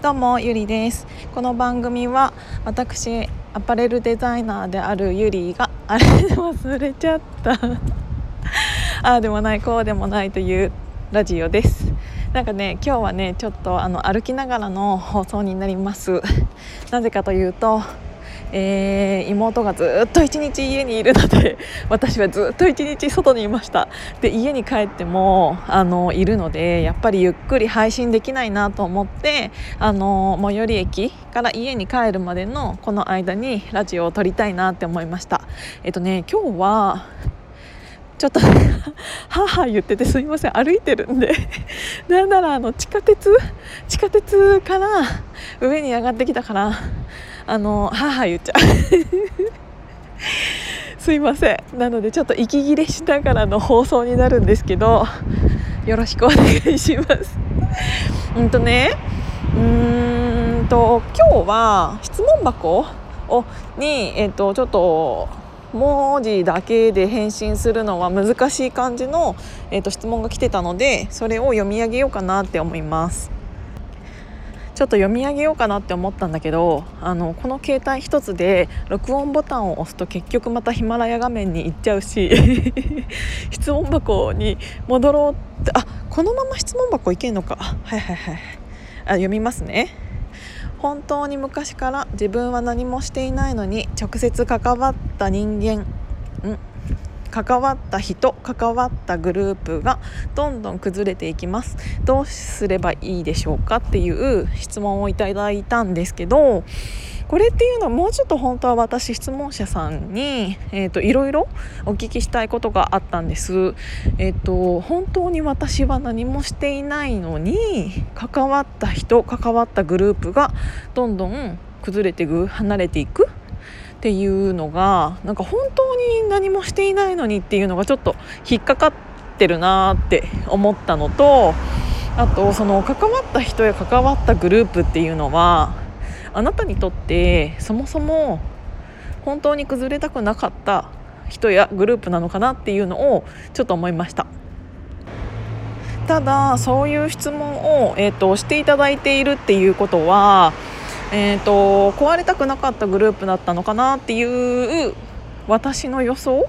どうもゆりです。この番組は私アパレルデザイナーであるゆりがあれ忘れちゃった。ああでもないこうでもないというラジオです。なんかね今日はねちょっとあの歩きながらの放送になります。なぜかというとえー、妹がずっと一日家にいるので 私はずっと一日外にいました。で家に帰ってもあのいるのでやっぱりゆっくり配信できないなと思ってあの最寄り駅から家に帰るまでのこの間にラジオを撮りたいなって思いました。えっとね今日はちょっと 母言っててすみません。歩いてるんでなんならあの地下鉄地下鉄から上に上がってきたからあの母言っちゃう。すいません。なのでちょっと息切れしながらの放送になるんですけどよろしくお願いします。うんとねうーんと今日は質問箱をに、えっと、ちょっと文字だけで返信するのは難しい感じの、えっと質問が来てたのでそれを読み上げようかなって思います。ちょっと読み上げようかなって思ったんだけどあのこの携帯1つで録音ボタンを押すと結局またヒマラヤ画面に行っちゃうし 質問箱に戻ろうってあこのまま質問箱いけんのか。はいはいはい。あ読みますね。本当に昔から自分は何もしていないのに直接関わった人間関わった人関わったグループがどんどん崩れていきますどうすればいいでしょうかっていう質問をいただいたんですけどこれっていうのはもうちょっと本当は私質問者さんに、えーと、いろいろお聞きしたいことがあったんです。えーと、本当に私は何もしていないのに関わった人関わったグループがどんどん崩れていく離れていくっていうのがなんか本当に何もしていないのにっていうのがちょっと引っかかってるなって思ったのとあとその関わった人や関わったグループっていうのはあなたにとってそもそも本当に崩れたくなかった人やグループなのかなっていうのをちょっと思いました。ただそういう質問を、えーとしていただいているっていうことはえーと、壊れたくなかったグループだったのかなっていう私の予想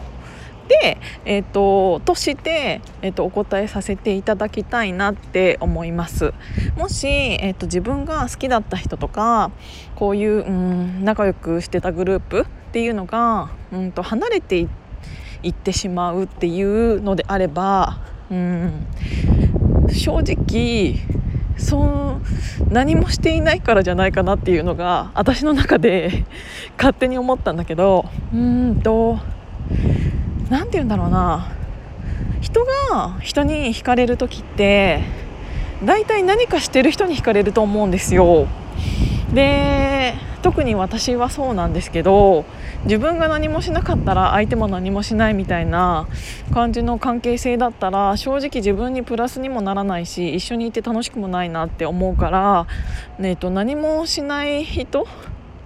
で、えーと、として、えーと、お答えさせていただきたいなって思います。もし、えー、と自分が好きだった人とかこういう、うん、仲良くしてたグループっていうのが、うんと離れていってしまうっていうのであれば、うん、正直そう何もしていないからじゃないかなっていうのが私の中で 勝手に思ったんだけどうんと何て言うんだろうな人が人に惹かれる時って大体何かしてる人に惹かれると思うんですよ。で特に私はそうなんですけど自分が何もしなかったら相手も何もしないみたいな感じの関係性だったら正直自分にプラスにもならないし一緒にいて楽しくもないなって思うから、ね、と何もしない人っ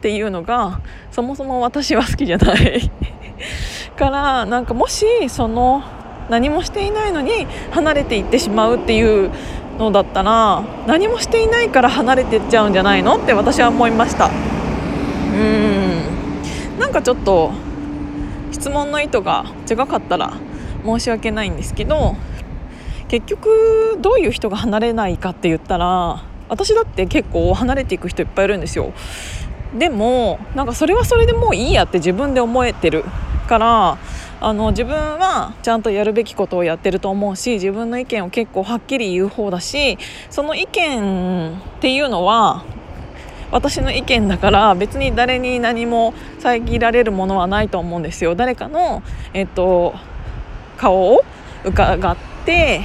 ていうのがそもそも私は好きじゃない。からなんかもしその何もしていないのに離れていってしまうっていうのだったら何もしていないから離れてっちゃうんじゃないのって私は思いました。うん。なんかちょっと質問の意図が違かったら申し訳ないんですけど結局どういう人が離れないかって言ったら私だって結構離れていく人いっぱいいるんですよ。でもなんかそれはそれでもういいやって自分で思えてるからあの自分はちゃんとやるべきことをやってると思うし自分の意見を結構はっきり言う方だしその意見っていうのは私の意見だから別に誰に何も遮られるものはないと思うんですよ。誰かの、えっと、顔を伺って、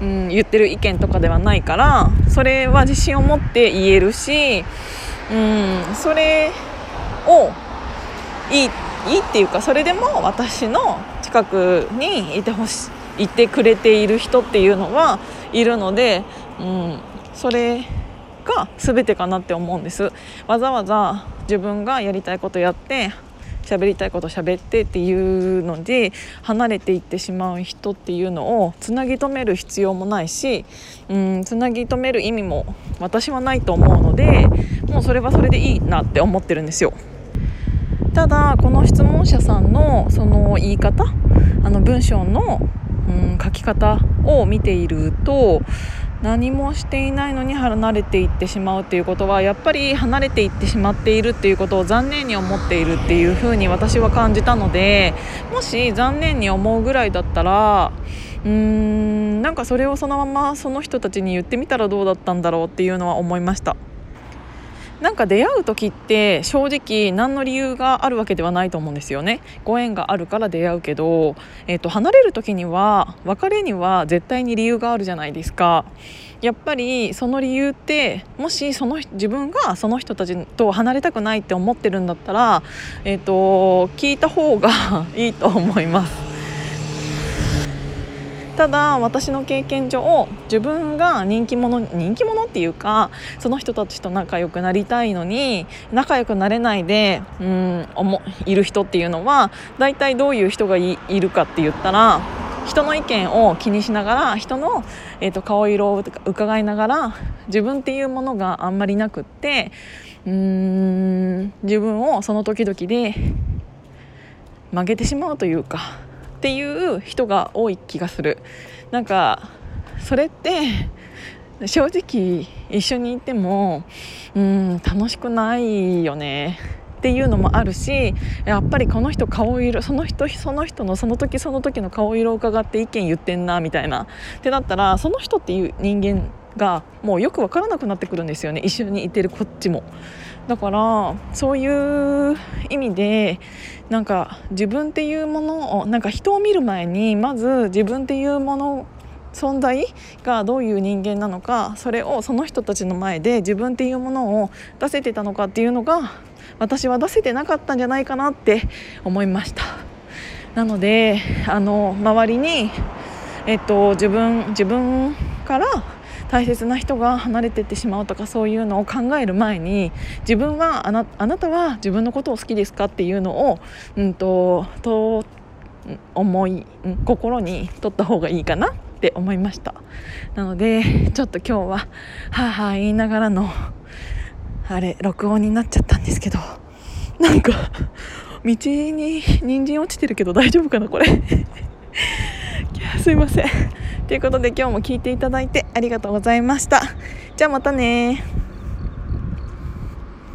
うん、言ってる意見とかではないからそれは自信を持って言えるし、うん、それをいいっていいっていうかそれでも私の近くにいてほしいいてくれている人っていうのはいるので、うん、それが全てかなって思うんですわざわざ自分がやりたいことやって喋りたいこと喋ってっていうので離れていってしまう人っていうのをつなぎ止める必要もないしうんつなぎ止める意味も私はないと思うのでもうそれはそれでいいなって思ってるんですよ。ただこの質問者さんのその言い方あの文章の、うん、書き方を見ていると何もしていないのに離れていってしまうっていうことはやっぱり離れていってしまっているっていうことを残念に思っているっていうふうに私は感じたのでもし残念に思うぐらいだったらうーんなんかそれをそのままその人たちに言ってみたらどうだったんだろうっていうのは思いました。なんか出会う時って正直何の理由があるわけではないと思うんですよね。ご縁があるから出会うけど、えーと、離れる時には別れには絶対に理由があるじゃないですか。やっぱりその理由ってもしその自分がその人たちと離れたくないって思ってるんだったら、えーと聞いた方が いいと思います。ただ私の経験上自分が人気者人気者っていうかその人たちと仲良くなりたいのに仲良くなれないでうんいる人っていうのは大体どういう人がいるかって言ったら人の意見を気にしながら人の、えーと、顔色を伺いながら自分っていうものがあんまりなくってうん自分をその時々で曲げてしまうというかっていう人が多い気がする。なんかそれって正直一緒にいてもうん楽しくないよね。っていうのもあるしやっぱりこの人顔色その人その人のその時その時の顔色を伺って意見言ってんなみたいな。ってなったらその人っていう人間がもうよく分からなくなってくるんですよね。一緒にいてるこっちも。だからそういう意味でなんか自分っていうものをなんか人を見る前にまず自分っていうもの存在がどういう人間なのかそれをその人たちの前で自分っていうものを出せてたのかっていうのが私は出せてなかったんじゃないかなって思いました。なのであの周りに、えっと、自分自分から大切な人が離れていってしまうとかそういうのを考える前に自分はあなあなたは自分のことを好きですかっていうのを、うんと、と思い心に取った方がいいかなって思いました。なのでちょっと今日ははあはあ言いながらのあれ録音になっちゃったんですけどなんか道に人参落ちてるけど大丈夫かなこれ。すいません。ということで今日も聞いていただいてありがとうございました。じゃあまたね